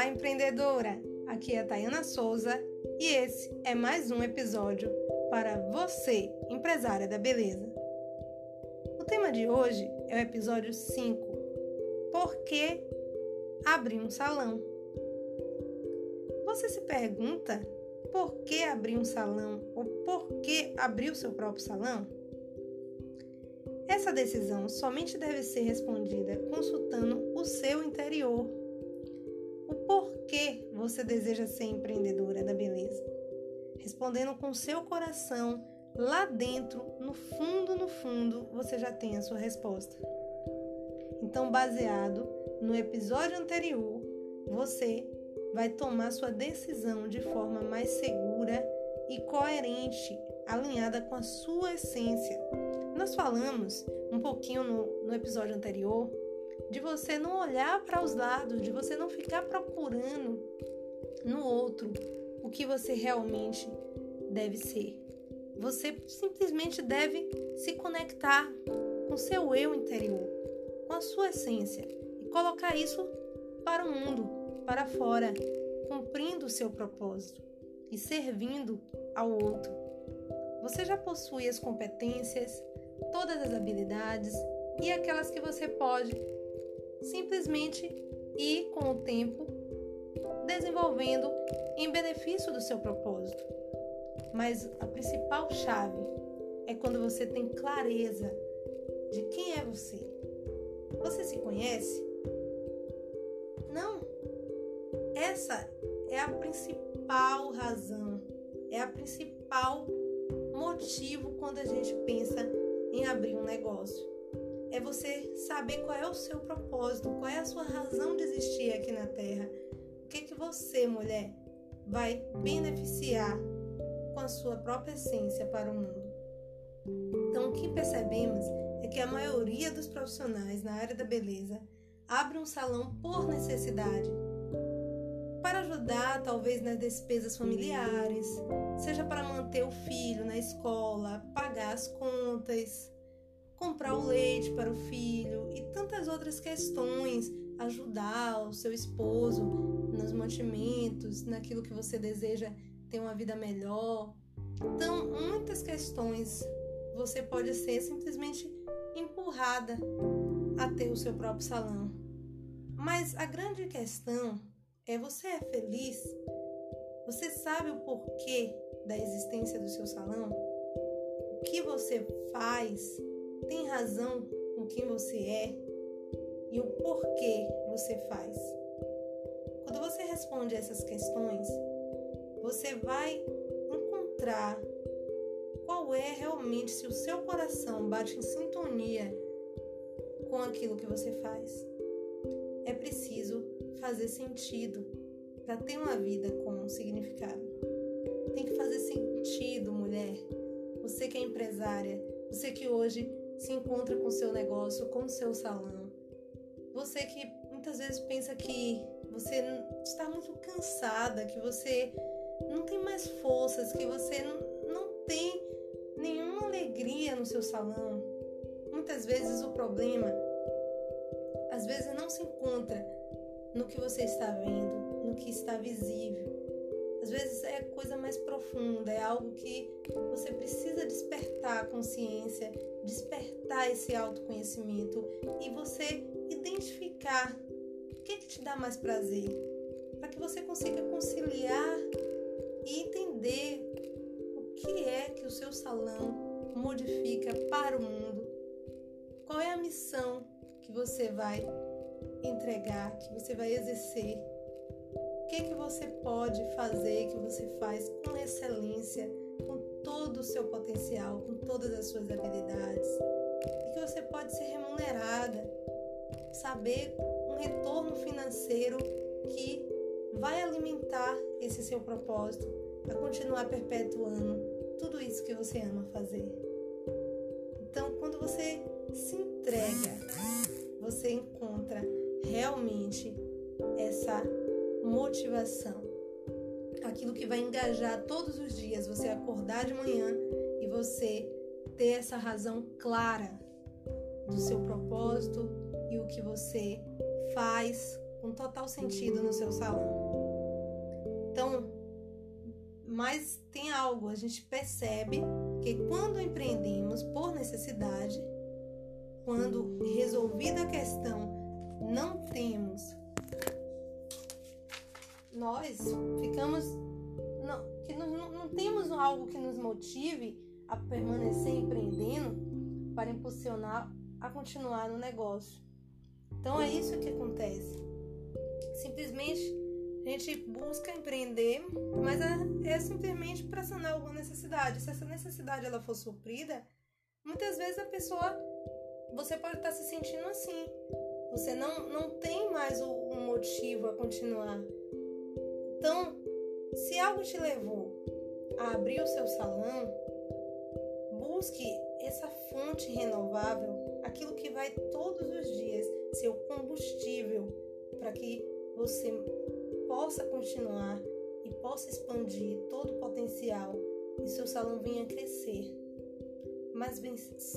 Olá, empreendedora! Aqui é a Tayana Souza e esse é mais um episódio para você, empresária da beleza. O tema de hoje é o episódio 5: Por que abrir um salão? Você se pergunta por que abrir um salão ou por que abrir o seu próprio salão? Essa decisão somente deve ser respondida consultando o seu interior. Porquê você deseja ser empreendedora da beleza? Respondendo com seu coração, lá dentro, no fundo, no fundo, você já tem a sua resposta. Então, baseado no episódio anterior, você vai tomar sua decisão de forma mais segura e coerente, alinhada com a sua essência. Nós falamos um pouquinho no, no episódio anterior de você não olhar para os lados, de você não ficar procurando no outro o que você realmente deve ser. Você simplesmente deve se conectar com seu eu interior, com a sua essência e colocar isso para o mundo, para fora, cumprindo o seu propósito e servindo ao outro. Você já possui as competências, todas as habilidades e aquelas que você pode simplesmente ir com o tempo desenvolvendo em benefício do seu propósito. Mas a principal chave é quando você tem clareza de quem é você. Você se conhece? Não. Essa é a principal razão, é a principal motivo quando a gente pensa em abrir um negócio. É você saber qual é o seu propósito, qual é a sua razão de existir aqui na Terra. O que, que você, mulher, vai beneficiar com a sua própria essência para o mundo. Então, o que percebemos é que a maioria dos profissionais na área da beleza abre um salão por necessidade, para ajudar talvez nas despesas familiares, seja para manter o filho na escola, pagar as contas, comprar o leite para o filho e tantas outras questões, ajudar o seu esposo nos mantimentos, naquilo que você deseja ter uma vida melhor. Então, muitas questões você pode ser simplesmente empurrada a ter o seu próprio salão. Mas a grande questão é: você é feliz? Você sabe o porquê da existência do seu salão? O que você faz tem razão com quem você é e o porquê você faz? Quando você responde essas questões, você vai encontrar qual é realmente se o seu coração bate em sintonia com aquilo que você faz. É preciso fazer sentido para ter uma vida com significado. Tem que fazer sentido, mulher. Você que é empresária, você que hoje se encontra com seu negócio, com seu salão. Você que muitas vezes pensa que você está muito cansada, que você não tem mais forças, que você não, tem nenhuma alegria no seu salão. Muitas vezes o problema, às vezes não se encontra no que você está vendo, no que está visível. Às vezes é coisa mais profunda, é algo que você precisa despertar a consciência, despertar esse autoconhecimento e você identificar o que, que te dá mais prazer, para que você consiga conciliar e entender o que é que o seu salão modifica para o mundo, qual é a missão que você vai entregar, que você vai exercer, que, que você pode fazer, que você faz com excelência, com todo o seu potencial, com todas as suas habilidades, e que você pode ser remunerada, saber um retorno financeiro que vai alimentar esse seu propósito, para continuar perpetuando tudo isso que você ama fazer. Então, quando você se entrega, você encontra realmente essa motivação. Aquilo que vai engajar todos os dias, você acordar de manhã e você ter essa razão clara do seu propósito e o que você faz com total sentido no seu salão. Então, mas tem algo, a gente percebe que quando empreendemos por necessidade, quando resolvida a questão, não temos, nós ficamos, não, que não, não temos algo que nos motive a permanecer empreendendo para impulsionar a continuar no negócio. Então é isso que acontece. Simplesmente a gente busca empreender, mas é, é simplesmente para sanar alguma necessidade. Se essa necessidade ela for suprida, muitas vezes a pessoa você pode estar se sentindo assim. Você não, não tem mais o, um motivo a continuar. Então, se algo te levou a abrir o seu salão, busque essa fonte renovável, aquilo que vai todos os dias ser o combustível para que você possa continuar e possa expandir todo o potencial e seu salão venha crescer. Mas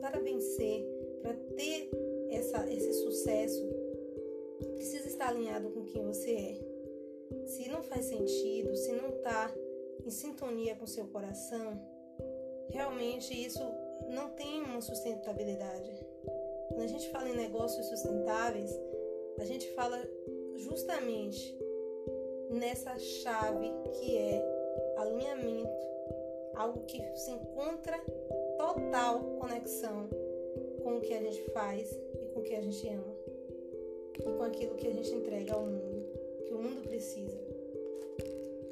para vencer, para ter essa, esse sucesso, precisa estar alinhado com quem você é. Se não faz sentido, se não está em sintonia com seu coração, realmente isso não tem uma sustentabilidade. Quando a gente fala em negócios sustentáveis, a gente fala justamente nessa chave que é alinhamento, algo que se encontra total conexão com o que a gente faz e com o que a gente ama e com aquilo que a gente entrega ao mundo, que o mundo precisa.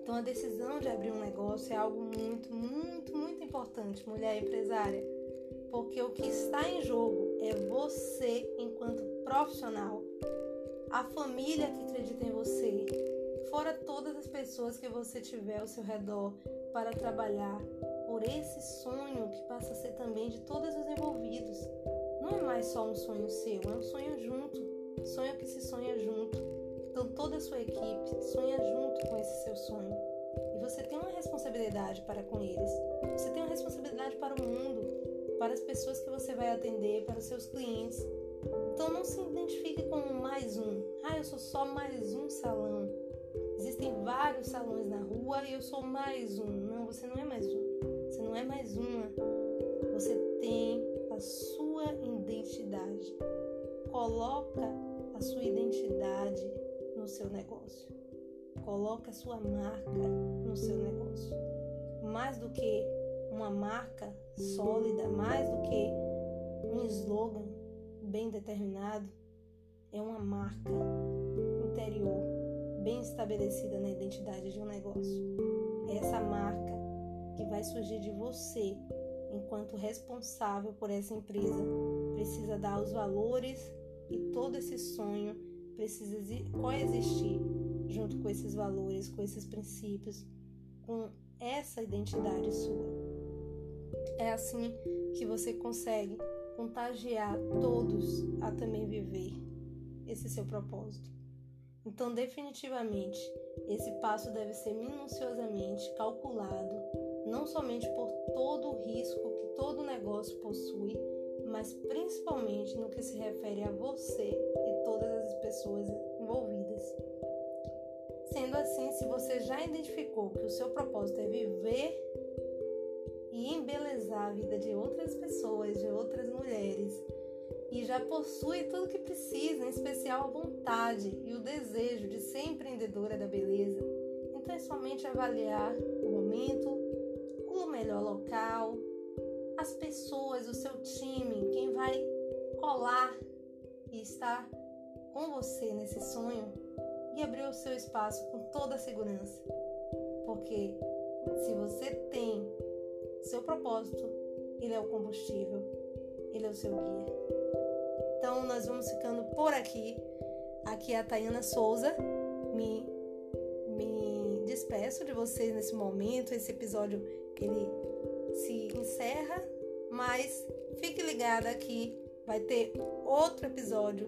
Então a decisão de abrir um negócio é algo muito, muito, muito importante, mulher empresária, porque o que está em jogo é você enquanto profissional, a família que acredita em você, fora todas as pessoas que você tiver ao seu redor para trabalhar por esse sonho que passa a ser também de todos os envolvidos. Não é mais só um sonho seu, é um sonho junto, sonho que se sonha junto. Então toda a sua equipe sonha junto com esse seu sonho. E você tem uma responsabilidade para com eles. Você tem uma responsabilidade para o mundo, para as pessoas que você vai atender, para os seus clientes. Então não se identifique como mais um. Ah, eu sou só mais um salão. Existem vários salões na rua e eu sou mais um. Não, você não é mais um. Você não é mais uma. Você tem a sua identidade. Coloca a sua identidade no seu negócio. Coloca a sua marca no seu negócio. Mais do que uma marca sólida, mais do que um slogan bem determinado, é uma marca interior bem estabelecida na identidade de um negócio. É essa marca que vai surgir de você enquanto responsável por essa empresa precisa dar os valores e todo esse sonho precisa coexistir junto com esses valores, com esses princípios, com essa identidade sua. É assim que você consegue contagiar todos a também viver esse seu propósito. Então, definitivamente, esse passo deve ser minuciosamente calculado, não somente por todo o risco que todo negócio possui, mas principalmente no que se refere a você e todas as pessoas envolvidas. Sendo assim, se você já identificou que o seu propósito é viver e embelezar a vida de outras pessoas, de outras mulheres, e já possui tudo o que precisa, em especial a vontade e o desejo de ser empreendedora da beleza, então é somente avaliar o momento, o melhor local, as pessoas, o seu time, quem vai colar e estar com você nesse sonho e abrir o seu espaço com toda a segurança. Porque se você tem seu propósito, ele é o combustível, ele é o seu guia. Então nós vamos ficando por aqui. Aqui é a Tayana Souza. Me, me despeço de vocês nesse momento. Esse episódio ele se encerra, mas fique ligada aqui. Vai ter outro episódio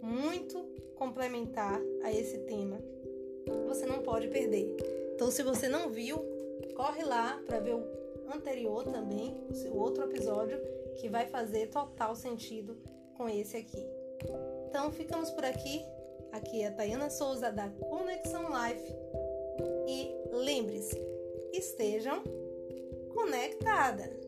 muito complementar a esse tema. Você não pode perder. Então, se você não viu, corre lá para ver o anterior também, o outro episódio que vai fazer total sentido com esse aqui. Então ficamos por aqui. Aqui é a Tayana Souza da Conexão Life. E lembre-se, estejam conectadas.